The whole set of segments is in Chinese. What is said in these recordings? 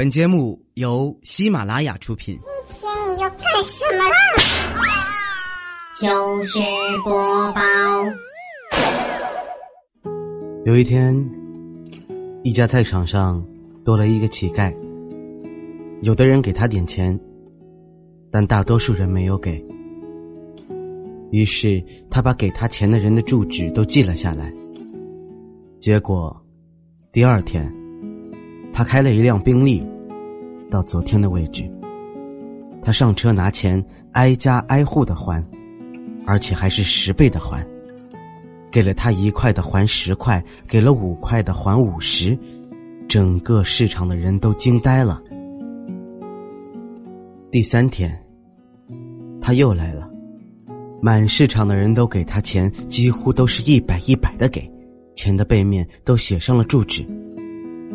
本节目由喜马拉雅出品。今天你要干什么啦？就是播报。有一天，一家菜场上多了一个乞丐。有的人给他点钱，但大多数人没有给。于是他把给他钱的人的住址都记了下来。结果，第二天，他开了一辆宾利，到昨天的位置。他上车拿钱，挨家挨户的还，而且还是十倍的还。给了他一块的还十块，给了五块的还五十，整个市场的人都惊呆了。第三天，他又来了，满市场的人都给他钱，几乎都是一百一百的给，钱的背面都写上了住址。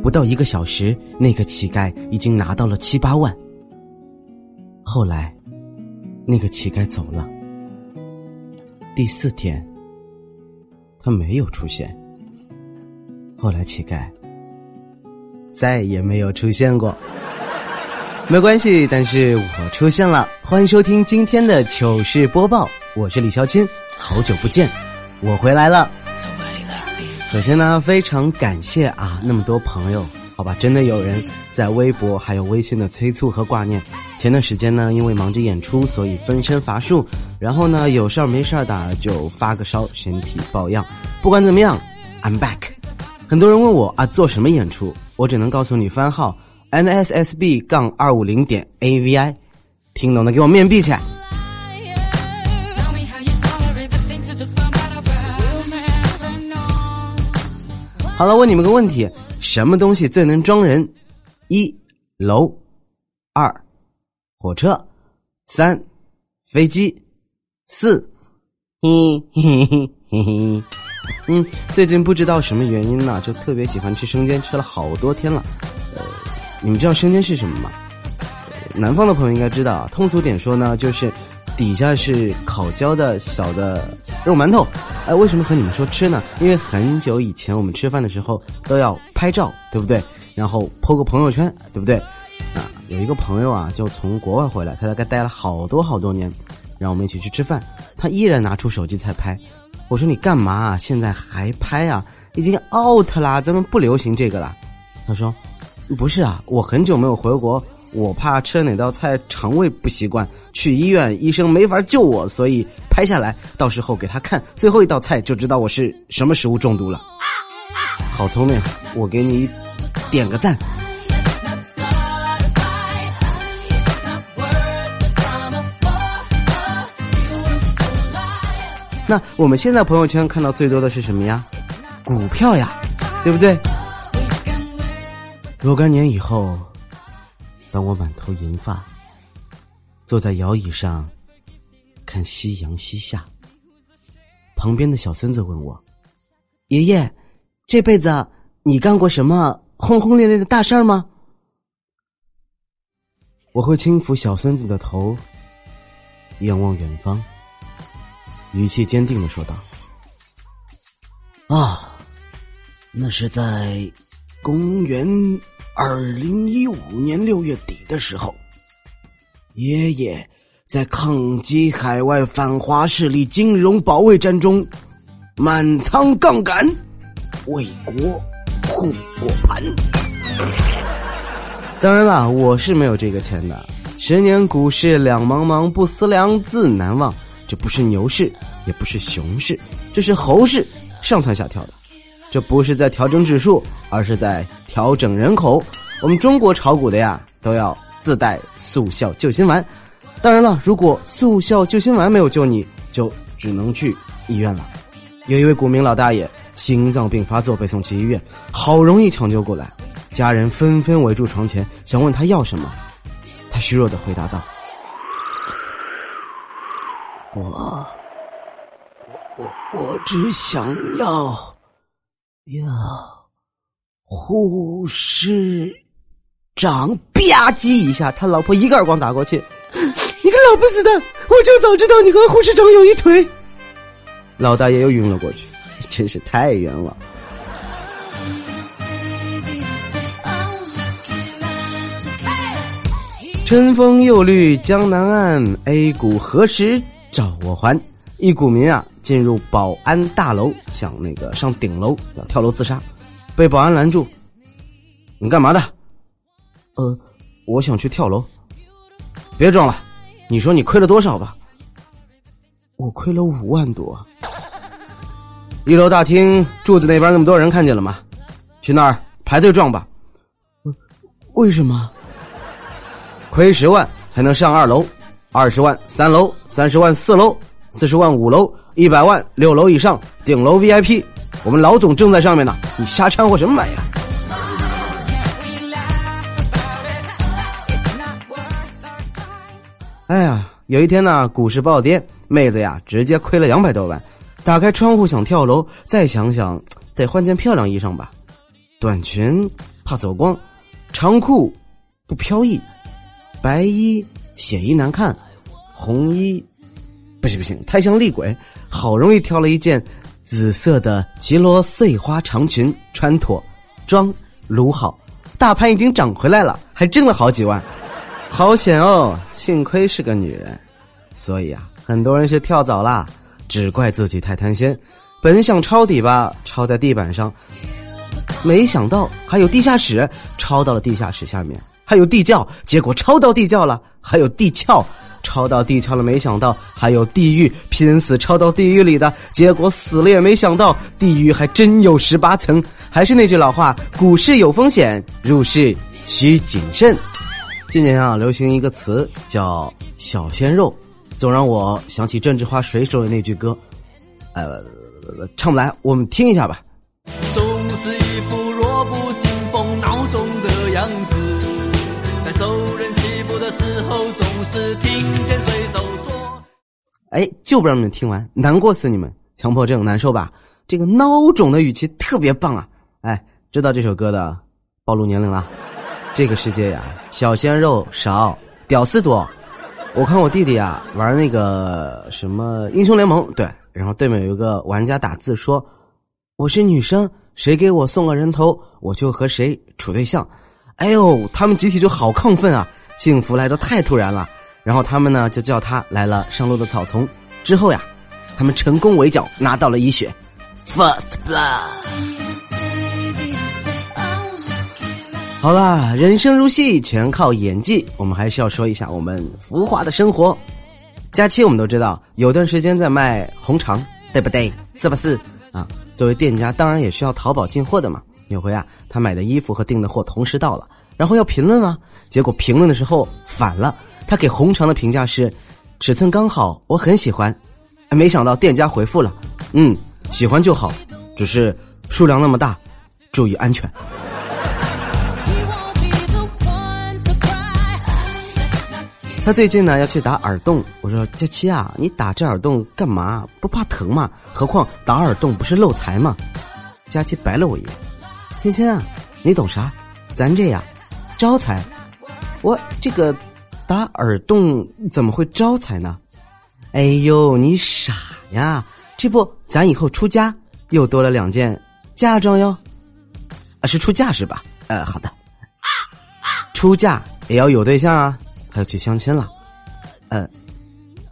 不到一个小时，那个乞丐已经拿到了七八万。后来，那个乞丐走了。第四天，他没有出现。后来，乞丐再也没有出现过。没关系，但是我出现了。欢迎收听今天的糗事播报，我是李小钦，好久不见，我回来了。首先呢，非常感谢啊，那么多朋友，好吧，真的有人在微博还有微信的催促和挂念。前段时间呢，因为忙着演出，所以分身乏术，然后呢，有事儿没事儿的就发个烧，身体抱恙。不管怎么样，I'm back。很多人问我啊，做什么演出？我只能告诉你番号。nssb 杠二五零点 avi，听懂的给我面壁起来。好了，问你们个问题：什么东西最能装人？一楼，二火车，三飞机，四嘿嘿嘿嘿嘿。嗯，最近不知道什么原因呢，就特别喜欢吃生煎，吃了好多天了。呃。你们知道生煎是什么吗？南方的朋友应该知道，通俗点说呢，就是底下是烤焦的小的肉馒头。哎，为什么和你们说吃呢？因为很久以前我们吃饭的时候都要拍照，对不对？然后 po 个朋友圈，对不对？啊，有一个朋友啊，就从国外回来，他大概待了好多好多年，让我们一起去吃饭，他依然拿出手机在拍。我说你干嘛啊？现在还拍啊？已经 out 啦，咱们不流行这个了。他说。不是啊，我很久没有回国，我怕吃哪道菜肠胃不习惯，去医院医生没法救我，所以拍下来，到时候给他看最后一道菜就知道我是什么食物中毒了。好聪明，我给你点个赞。那我们现在朋友圈看到最多的是什么呀？股票呀，对不对？若干年以后，当我满头银发，坐在摇椅上看夕阳西下，旁边的小孙子问我：“爷爷，这辈子你干过什么轰轰烈烈的大事儿吗？”我会轻抚小孙子的头，仰望远方，语气坚定的说道：“啊，那是在公元。”二零一五年六月底的时候，爷爷在抗击海外反华势力金融保卫战中满仓杠杆，为国护国盘。当然了，我是没有这个钱的。十年股市两茫茫，不思量，自难忘。这不是牛市，也不是熊市，这是猴市，上蹿下跳的。这不是在调整指数，而是在调整人口。我们中国炒股的呀，都要自带速效救心丸。当然了，如果速效救心丸没有救你，就只能去医院了。有一位股民老大爷心脏病发作，被送去医院，好容易抢救过来，家人纷纷围住床前，想问他要什么。他虚弱的回答道：“我，我，我，只想要。”呀，护士长吧唧一下，他老婆一个耳光打过去。你个老不死的，我就早知道你和护士长有一腿。老大爷又晕了过去，真是太冤枉。春风又绿江南岸，A 股何时找我还？一股民啊进入保安大楼，想那个上顶楼要跳楼自杀，被保安拦住。你干嘛的？呃，我想去跳楼。别装了，你说你亏了多少吧？我亏了五万多。一楼大厅柱子那边那么多人看见了吗？去那儿排队撞吧。为什么？亏十万才能上二楼，二十万三楼，三十万四楼，四十万五楼，一百万六楼以上顶楼 VIP。我们老总正在上面呢，你瞎掺和什么玩意儿？哎呀，有一天呢，股市暴跌，妹子呀直接亏了两百多万。打开窗户想跳楼，再想想得换件漂亮衣裳吧，短裙怕走光，长裤不飘逸，白衣显衣难看，红衣不行不行，太像厉鬼。好容易挑了一件紫色的吉罗碎花长裙，穿妥，妆撸好，大盘已经涨回来了，还挣了好几万。好险哦！幸亏是个女人，所以啊，很多人是跳蚤啦，只怪自己太贪心。本想抄底吧，抄在地板上，没想到还有地下室，抄到了地下室下面，还有地窖，结果抄到地窖了，还有地壳，抄到地壳了，没想到还有地狱，拼死抄到地狱里的，结果死了也没想到地狱还真有十八层。还是那句老话，股市有风险，入市需谨慎。今年啊，流行一个词叫“小鲜肉”，总让我想起郑智化水手的那句歌，呃，唱不来，我们听一下吧。总是一副弱不禁风、孬种的样子，在受人欺负的时候，总是听见水手说：“哎，就不让你们听完，难过死你们，强迫症难受吧？这个孬种的语气特别棒啊！哎，知道这首歌的，暴露年龄了。这个世界呀，小鲜肉少，屌丝多。我看我弟弟啊玩那个什么英雄联盟，对，然后对面有一个玩家打字说：“我是女生，谁给我送个人头，我就和谁处对象。”哎呦，他们集体就好亢奋啊！幸福来的太突然了。然后他们呢就叫他来了上路的草丛。之后呀，他们成功围剿，拿到了一血，First Blood。好啦，人生如戏，全靠演技。我们还是要说一下我们浮华的生活。假期我们都知道，有段时间在卖红肠，对不对？是不是啊？作为店家，当然也需要淘宝进货的嘛。有回啊，他买的衣服和订的货同时到了，然后要评论啊，结果评论的时候反了。他给红肠的评价是尺寸刚好，我很喜欢。没想到店家回复了，嗯，喜欢就好，只是数量那么大，注意安全。他最近呢要去打耳洞，我说佳琪啊，你打这耳洞干嘛？不怕疼吗？何况打耳洞不是漏财吗？佳琪白了我一眼，亲亲啊，你懂啥？咱这样，招财。我这个打耳洞怎么会招财呢？哎呦，你傻呀！这不，咱以后出家又多了两件嫁妆哟。啊，是出嫁是吧？呃，好的。出嫁也要有对象啊。他要去相亲了，呃，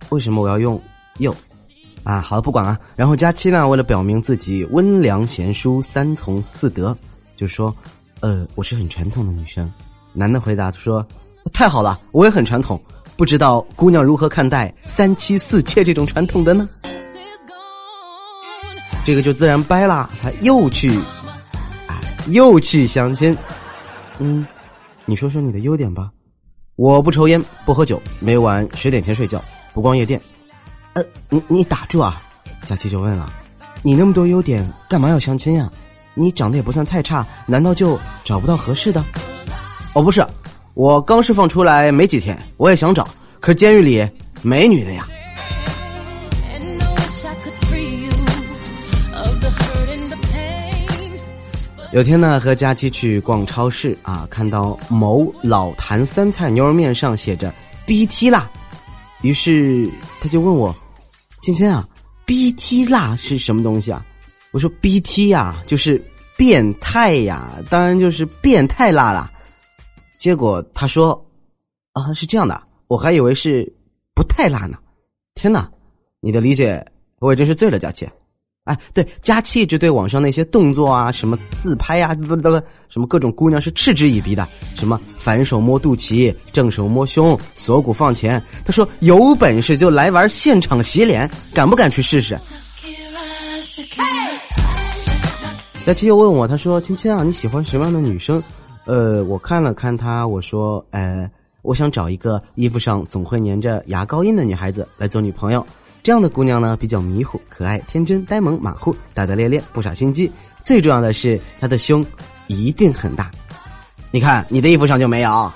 为什么我要用又？啊，好了，不管了。然后佳期呢，为了表明自己温良贤淑、三从四德，就说：“呃，我是很传统的女生。”男的回答说：“太好了，我也很传统，不知道姑娘如何看待三妻四妾这种传统的呢？”这个就自然掰了，他又去，哎，又去相亲。嗯，你说说你的优点吧。我不抽烟，不喝酒，每晚十点前睡觉，不逛夜店。呃，你你打住啊！佳琪就问了：“你那么多优点，干嘛要相亲呀？你长得也不算太差，难道就找不到合适的？”哦，不是，我刚释放出来没几天，我也想找，可是监狱里没女的呀。有天呢，和佳期去逛超市啊，看到某老坛酸菜牛肉面上写着 “BT 辣”，于是他就问我：“芊芊啊，BT 辣是什么东西啊？”我说：“BT 呀，就是变态呀，当然就是变态辣啦。”结果他说：“啊，是这样的，我还以为是不太辣呢。天哪，你的理解我也真是醉了，佳琪。哎，对，佳琪一直对网上那些动作啊，什么自拍啊，不不不，什么各种姑娘是嗤之以鼻的。什么反手摸肚脐，正手摸胸，锁骨放前。他说有本事就来玩现场洗脸，敢不敢去试试？佳琪又问我，他说：“亲亲啊，你喜欢什么样的女生？”呃，我看了看她，我说：“呃，我想找一个衣服上总会粘着牙膏印的女孩子来做女朋友。”这样的姑娘呢，比较迷糊、可爱、天真、呆萌、马虎、大大咧咧，不耍心机。最重要的是，她的胸一定很大。你看，你的衣服上就没有。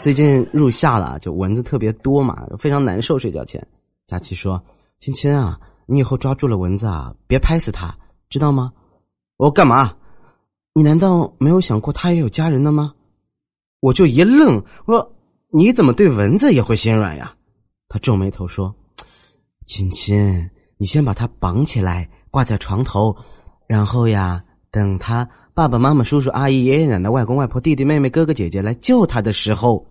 最近入夏了，就蚊子特别多嘛，非常难受。睡觉前，佳琪说：“亲亲啊，你以后抓住了蚊子啊，别拍死它，知道吗？”我干嘛？你难道没有想过他也有家人的吗？我就一愣，我说：“你怎么对蚊子也会心软呀？”他皱眉头说：“亲亲，你先把它绑起来，挂在床头，然后呀，等他爸爸妈妈、叔叔阿姨、爷爷奶奶、外公外婆、弟弟妹妹、哥哥姐姐来救他的时候，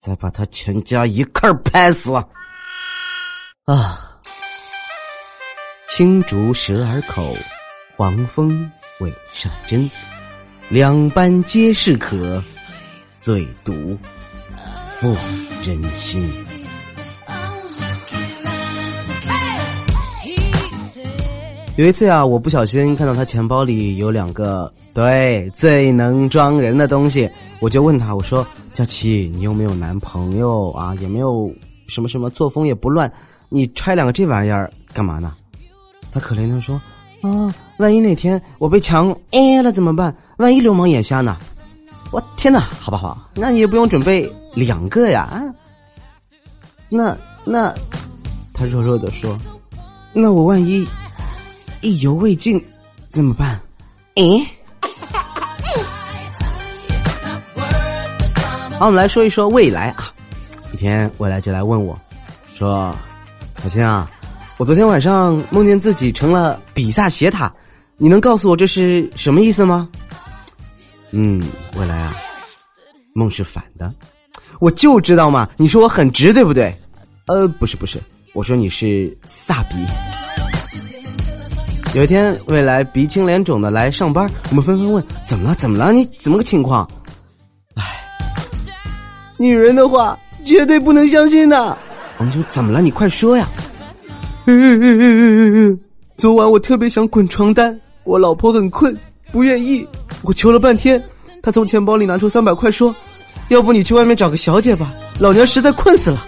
再把他全家一块拍死。”啊！青竹蛇儿口，黄蜂尾上真，两般皆是可，最毒妇人心。有一次啊，我不小心看到他钱包里有两个对最能装人的东西，我就问他，我说：“佳琪，你又没有男朋友啊，也没有什么什么作风也不乱，你揣两个这玩意儿干嘛呢？”他可怜的说：“啊，万一哪天我被强哎了怎么办？万一流氓眼瞎呢？我天哪，好不好？那你也不用准备两个呀？那那，他弱弱的说：那我万一……”意犹未尽，怎么办？诶。好，我们来说一说未来啊。一天，未来就来问我，说：“小青啊，我昨天晚上梦见自己成了比萨斜塔，你能告诉我这是什么意思吗？”嗯，未来啊，梦是反的，我就知道嘛。你说我很直，对不对？呃，不是不是，我说你是萨比。有一天，未来鼻青脸肿的来上班，我们纷纷问：“怎么了？怎么了？你怎么个情况？”唉，女人的话绝对不能相信的。我们就怎么了？你快说呀！昨晚我特别想滚床单，我老婆很困，不愿意。我求了半天，她从钱包里拿出三百块，说：“要不你去外面找个小姐吧，老娘实在困死了。”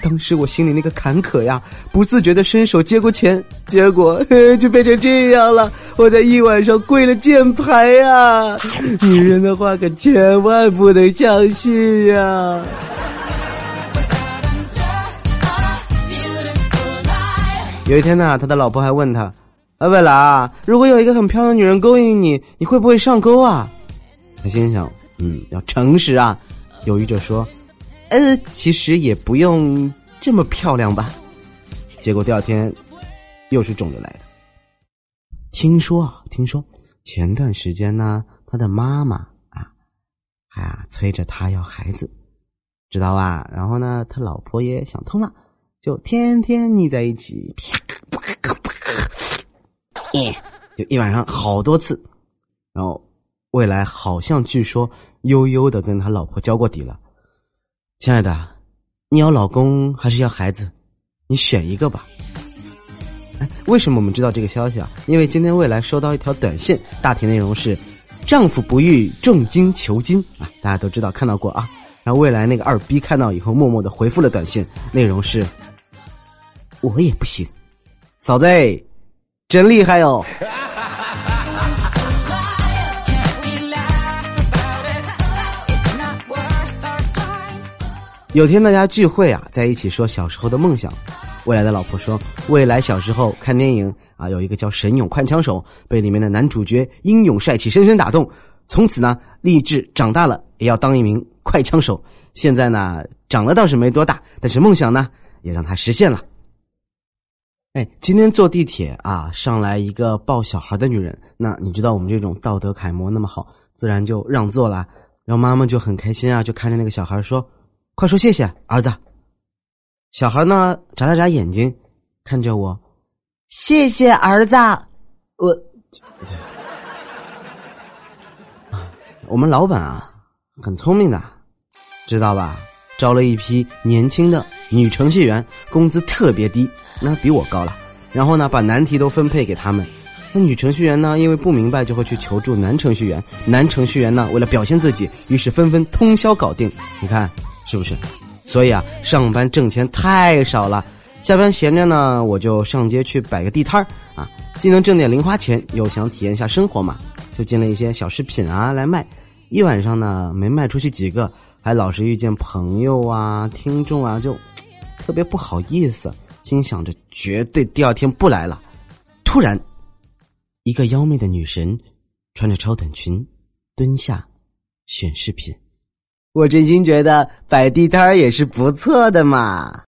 当时我心里那个坎坷呀，不自觉的伸手接过钱，结果 就变成这样了。我在一晚上跪了键盘呀！女人的话可千万不能相信呀！有一天呢，他的老婆还问他：“啊，未来啊，如果有一个很漂亮的女人勾引你，你会不会上钩啊？”他心想：“嗯，要诚实啊。”犹豫着说。呃，其实也不用这么漂亮吧。结果第二天又是肿着来的。听说啊，听说前段时间呢，他的妈妈啊，还催着他要孩子，知道吧？然后呢，他老婆也想通了，就天天腻在一起，啪啪啪啪，就一晚上好多次。然后未来好像据说悠悠的跟他老婆交过底了。亲爱的，你要老公还是要孩子？你选一个吧。哎，为什么我们知道这个消息啊？因为今天未来收到一条短信，大体内容是：丈夫不育，重金求金啊！大家都知道看到过啊。然后未来那个二逼看到以后，默默的回复了短信，内容是：我也不行，嫂子，真厉害哦。有天大家聚会啊，在一起说小时候的梦想。未来的老婆说，未来小时候看电影啊，有一个叫神勇快枪手，被里面的男主角英勇帅气深深打动，从此呢立志长大了也要当一名快枪手。现在呢长了倒是没多大，但是梦想呢也让他实现了。哎，今天坐地铁啊，上来一个抱小孩的女人，那你知道我们这种道德楷模那么好，自然就让座了。然后妈妈就很开心啊，就看着那个小孩说：“快说谢谢，儿子。”小孩呢，眨了眨眼睛，看着我：“谢谢儿子。”我，我们老板啊，很聪明的，知道吧？招了一批年轻的女程序员，工资特别低，那比我高了。然后呢，把难题都分配给他们。那女程序员呢，因为不明白，就会去求助男程序员。男程序员呢，为了表现自己，于是纷纷通宵搞定。你看是不是？所以啊，上班挣钱太少了。下班闲着呢，我就上街去摆个地摊儿啊，既能挣点零花钱，又想体验一下生活嘛，就进了一些小饰品啊来卖。一晚上呢，没卖出去几个。还老是遇见朋友啊、听众啊，就特别不好意思，心想着绝对第二天不来了。突然，一个妖媚的女神穿着超短裙蹲下选饰品，我真心觉得摆地摊也是不错的嘛。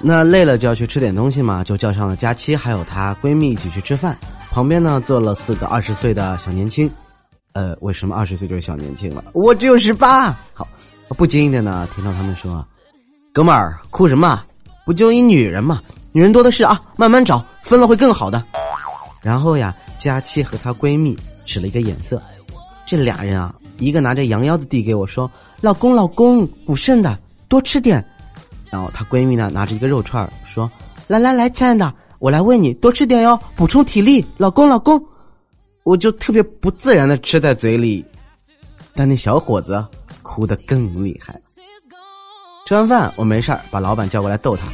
那累了就要去吃点东西嘛，就叫上了佳期，还有她闺蜜一起去吃饭。旁边呢坐了四个二十岁的小年轻，呃，为什么二十岁就是小年轻了？我只有十八。好，不经意的呢听到他们说：“哥们儿，哭什么？不就一女人嘛，女人多的是啊，慢慢找，分了会更好的。”然后呀，佳期和她闺蜜使了一个眼色，这俩人啊，一个拿着羊腰子递给我说：“老公，老公，补肾的，多吃点。”然后她闺蜜呢拿着一个肉串说：“来来来，亲爱的，我来喂你，多吃点哟，补充体力。”老公老公，我就特别不自然的吃在嘴里，但那小伙子哭得更厉害。吃完饭我没事把老板叫过来逗他，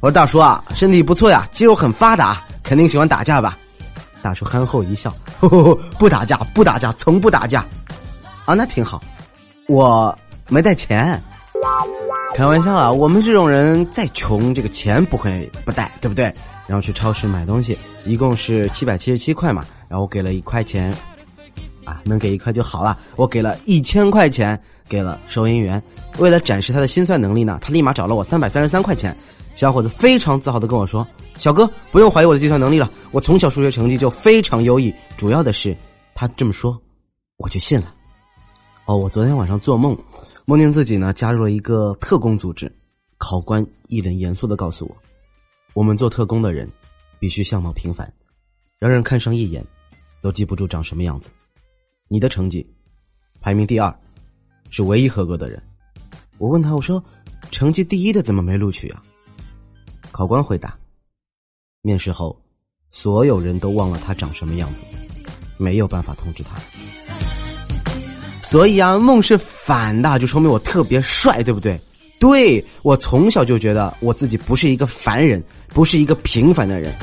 我说：“大叔啊，身体不错呀，肌肉很发达，肯定喜欢打架吧？”大叔憨厚一笑：“不打架，不打架，从不打架。”啊，那挺好，我没带钱。开玩笑啦，我们这种人再穷，这个钱不会不带，对不对？然后去超市买东西，一共是七百七十七块嘛，然后我给了一块钱，啊，能给一块就好了。我给了一千块钱给了收银员，为了展示他的心算能力呢，他立马找了我三百三十三块钱。小伙子非常自豪的跟我说：“小哥，不用怀疑我的计算能力了，我从小数学成绩就非常优异。主要的是，他这么说，我就信了。哦，我昨天晚上做梦。”梦见自己呢加入了一个特工组织，考官一脸严肃的告诉我：“我们做特工的人，必须相貌平凡，让人看上一眼，都记不住长什么样子。你的成绩排名第二，是唯一合格的人。”我问他：“我说，成绩第一的怎么没录取啊？”考官回答：“面试后，所有人都忘了他长什么样子，没有办法通知他。”所以啊，梦是反的，就说明我特别帅，对不对？对我从小就觉得我自己不是一个凡人，不是一个平凡的人。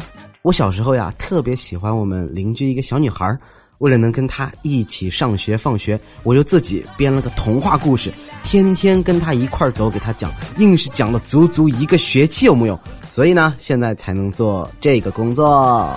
我小时候呀，特别喜欢我们邻居一个小女孩为了能跟她一起上学放学，我就自己编了个童话故事，天天跟她一块走，给她讲，硬是讲了足足一个学期，有木有？所以呢，现在才能做这个工作。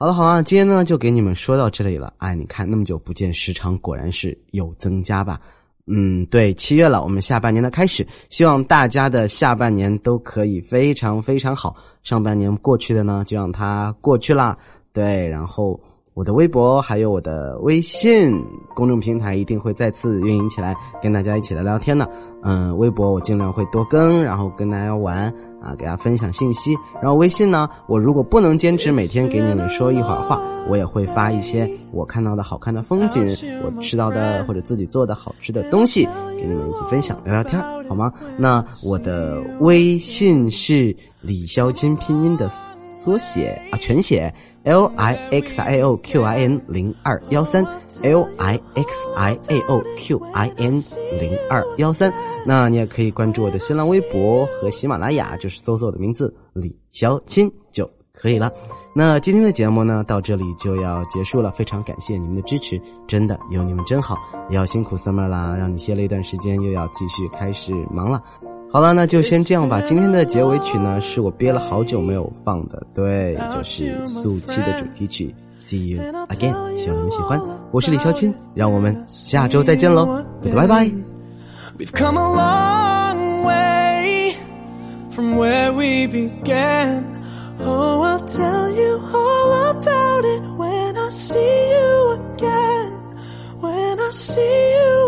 好了好了，今天呢就给你们说到这里了。哎，你看那么久不见，时长果然是有增加吧？嗯，对，七月了，我们下半年的开始，希望大家的下半年都可以非常非常好。上半年过去的呢，就让它过去啦。对，然后我的微博还有我的微信公众平台一定会再次运营起来，跟大家一起来聊天的。嗯，微博我尽量会多更，然后跟大家玩。啊，给大家分享信息。然后微信呢，我如果不能坚持每天给你们说一会儿话，我也会发一些我看到的好看的风景，我吃到的或者自己做的好吃的东西，给你们一起分享聊聊天，好吗？那我的微信是李潇金拼音的缩写啊，全写。L I X I O Q I N 零二幺三，L I X I A O Q I N 零二幺三，那你也可以关注我的新浪微博和喜马拉雅，就是搜索我的名字李潇钦就可以了。那今天的节目呢，到这里就要结束了，非常感谢你们的支持，真的有你们真好，也要辛苦 summer 啦，让你歇了一段时间，又要继续开始忙了。好了，那就先这样吧。今天的结尾曲呢，是我憋了好久没有放的，对，就是《速七》的主题曲《See You Again》，希望你们喜欢。我是李潇钦，让我们下周再见喽，拜拜。from where we began. Oh, I'll tell you all about it when I see you again. When I see you